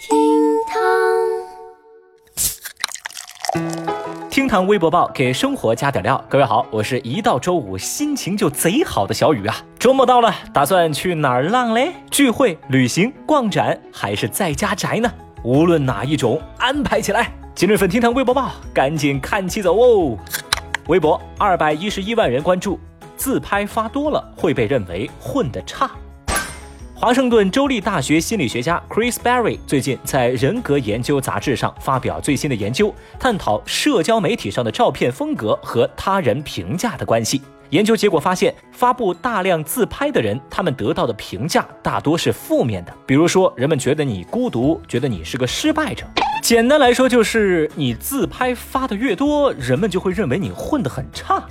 厅堂，厅堂微博报给生活加点料。各位好，我是一到周五心情就贼好的小雨啊。周末到了，打算去哪儿浪嘞？聚会、旅行、逛展，还是在家宅呢？无论哪一种，安排起来。今日份厅堂微博报，赶紧看起走哦。微博二百一十一万人关注，自拍发多了会被认为混得差。华盛顿州立大学心理学家 Chris Berry 最近在《人格研究》杂志上发表最新的研究，探讨社交媒体上的照片风格和他人评价的关系。研究结果发现，发布大量自拍的人，他们得到的评价大多是负面的。比如说，人们觉得你孤独，觉得你是个失败者。简单来说，就是你自拍发的越多，人们就会认为你混得很差。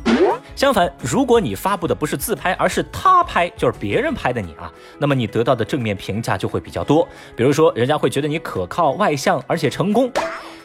相反，如果你发布的不是自拍，而是他拍，就是别人拍的你啊，那么你得到的正面评价就会比较多。比如说，人家会觉得你可靠、外向，而且成功。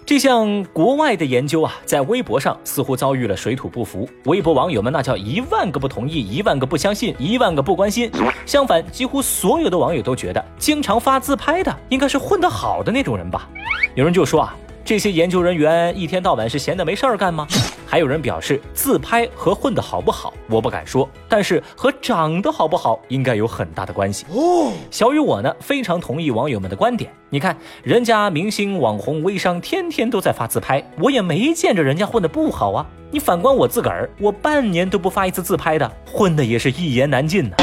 这项国外的研究啊，在微博上似乎遭遇了水土不服。微博网友们那叫一万个不同意，一万个不相信，一万个不关心。相反，几乎所有的网友都觉得，经常发自拍的应该是混得好的那种人吧。有人就说啊。这些研究人员一天到晚是闲得没事儿干吗？还有人表示，自拍和混得好不好，我不敢说，但是和长得好不好应该有很大的关系哦。小雨我呢，非常同意网友们的观点。你看，人家明星、网红、微商天天都在发自拍，我也没见着人家混得不好啊。你反观我自个儿，我半年都不发一次自拍的，混的也是一言难尽呢。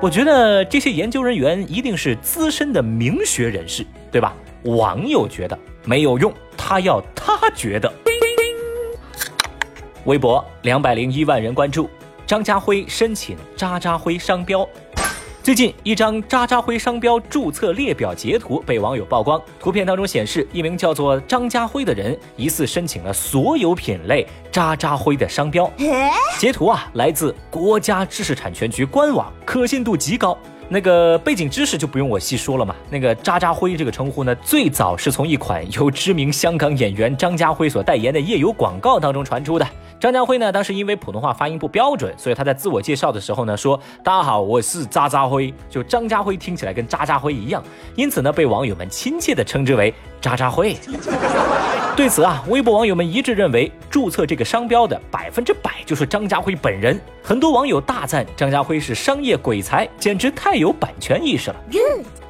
我觉得这些研究人员一定是资深的名学人士，对吧？网友觉得没有用。他要他觉得。微博两百零一万人关注，张家辉申请渣渣辉商标。最近一张渣渣辉商标注册列表截图被网友曝光，图片当中显示一名叫做张家辉的人疑似申请了所有品类渣渣辉的商标。截图啊来自国家知识产权局官网，可信度极高。那个背景知识就不用我细说了嘛。那个渣渣辉这个称呼呢，最早是从一款由知名香港演员张家辉所代言的夜游广告当中传出的。张家辉呢，当时因为普通话发音不标准，所以他在自我介绍的时候呢说：“大家好，我是渣渣辉。”就张家辉听起来跟渣渣辉一样，因此呢被网友们亲切地称之为渣渣辉。对此啊，微博网友们一致认为，注册这个商标的百分之百就是张家辉本人。很多网友大赞张家辉是商业鬼才，简直太有版权意识了。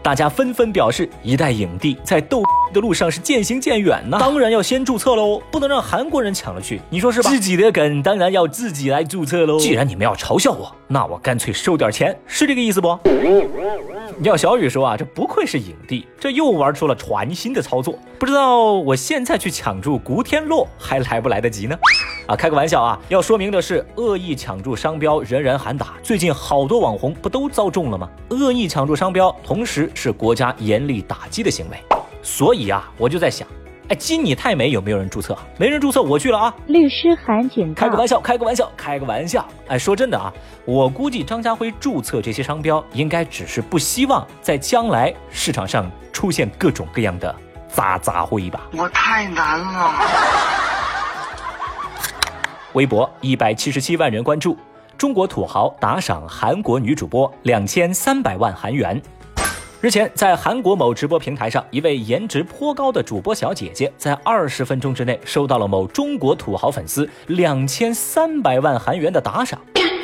大家纷纷表示，一代影帝在斗的路上是渐行渐远呢，当然要先注册喽，不能让韩国人抢了去，你说是吧？自己的梗当然要自己来注册喽。既然你们要嘲笑我，那我干脆收点钱，是这个意思不？要小雨说啊，这不愧是影帝，这又玩出了全新的操作，不知道我现在去抢注古天乐还来不来得及呢？啊，开个玩笑啊！要说明的是，恶意抢注商标，人人喊打。最近好多网红不都遭中了吗？恶意抢注商标，同时是国家严厉打击的行为。所以啊，我就在想，哎，金你太美有没有人注册？没人注册，我去了啊！律师函警告。开个玩笑，开个玩笑，开个玩笑。哎，说真的啊，我估计张家辉注册这些商标，应该只是不希望在将来市场上出现各种各样的渣渣辉吧。我太难了。微博一百七十七万人关注，中国土豪打赏韩国女主播两千三百万韩元。日前，在韩国某直播平台上，一位颜值颇高的主播小姐姐，在二十分钟之内收到了某中国土豪粉丝两千三百万韩元的打赏。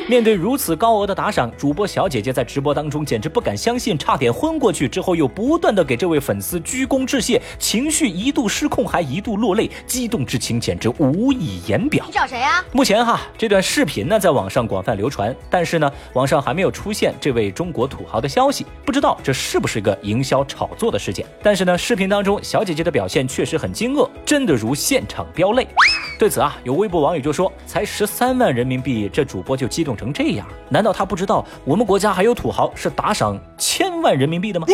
面对如此高额的打赏，主播小姐姐在直播当中简直不敢相信，差点昏过去。之后又不断的给这位粉丝鞠躬致谢，情绪一度失控，还一度落泪，激动之情简直无以言表。你找谁啊？目前哈，这段视频呢在网上广泛流传，但是呢，网上还没有出现这位中国土豪的消息，不知道这是不是个营销炒作的事件。但是呢，视频当中小姐姐的表现确实很惊愕，真的如现场飙泪。对此啊，有微博网友就说：“才十三万人民币，这主播就激动成这样？难道他不知道我们国家还有土豪是打赏千万人民币的吗？”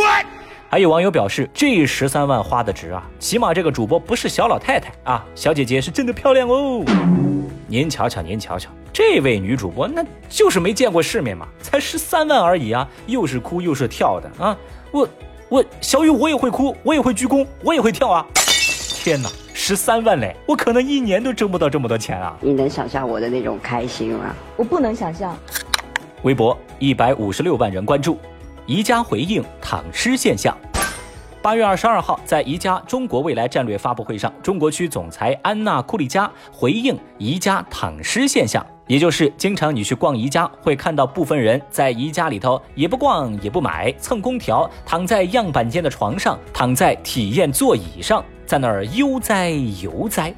还有网友表示：“这十三万花的值啊，起码这个主播不是小老太太啊，小姐姐是真的漂亮哦。”您瞧瞧，您瞧瞧，这位女主播那就是没见过世面嘛，才十三万而已啊，又是哭又是跳的啊！我我小雨我也会哭，我也会鞠躬，我也会跳啊！天哪！十三万嘞，我可能一年都挣不到这么多钱啊！你能想象我的那种开心吗？我不能想象。微博一百五十六万人关注，宜家回应躺尸现象。八月二十二号，在宜家中国未来战略发布会上，中国区总裁安娜库利加回应宜家躺尸现象，也就是经常你去逛宜家，会看到部分人在宜家里头也不逛也不买，蹭空调，躺在样板间的床上，躺在体验座椅上，在那儿悠哉悠哉。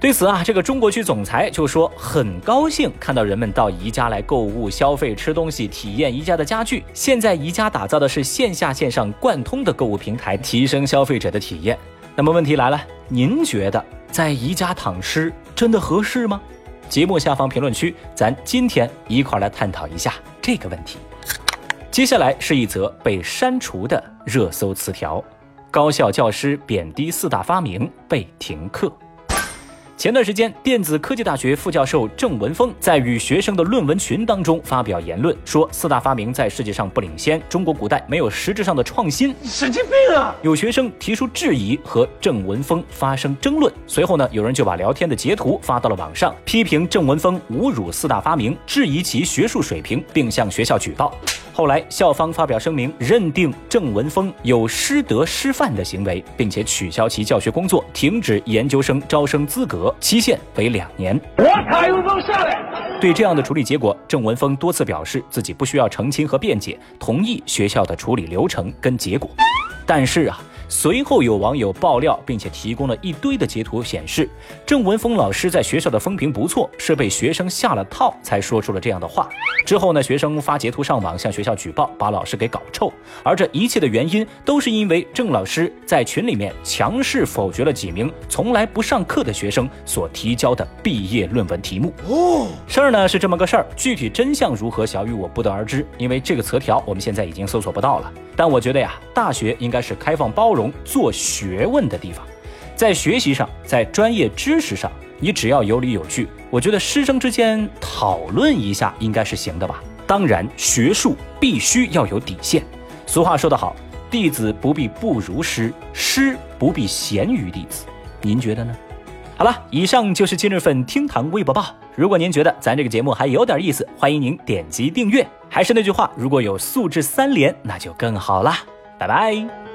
对此啊，这个中国区总裁就说很高兴看到人们到宜家来购物、消费、吃东西、体验宜家的家具。现在宜家打造的是线下线上贯通的购物平台，提升消费者的体验。那么问题来了，您觉得在宜家躺尸真的合适吗？节目下方评论区，咱今天一块来探讨一下这个问题。接下来是一则被删除的热搜词条：高校教师贬低四大发明被停课。前段时间，电子科技大学副教授郑文峰在与学生的论文群当中发表言论，说四大发明在世界上不领先，中国古代没有实质上的创新，神经病啊！有学生提出质疑和郑文峰发生争论，随后呢，有人就把聊天的截图发到了网上，批评郑文峰侮辱四大发明，质疑其学术水平，并向学校举报。后来，校方发表声明，认定郑文峰有师德师范的行为，并且取消其教学工作，停止研究生招生资格，期限为两年。对这样的处理结果，郑文峰多次表示自己不需要澄清和辩解，同意学校的处理流程跟结果。但是啊。随后有网友爆料，并且提供了一堆的截图，显示郑文峰老师在学校的风评不错，是被学生下了套才说出了这样的话。之后呢，学生发截图上网向学校举报，把老师给搞臭。而这一切的原因，都是因为郑老师在群里面强势否决了几名从来不上课的学生所提交的毕业论文题目。哦，事儿呢是这么个事儿，具体真相如何，小雨我不得而知，因为这个词条我们现在已经搜索不到了。但我觉得呀，大学应该是开放包容。做学问的地方，在学习上，在专业知识上，你只要有理有据，我觉得师生之间讨论一下应该是行的吧。当然，学术必须要有底线。俗话说得好，弟子不必不如师，师不必贤于弟子。您觉得呢？好了，以上就是今日份厅堂微博报。如果您觉得咱这个节目还有点意思，欢迎您点击订阅。还是那句话，如果有素质三连，那就更好了。拜拜。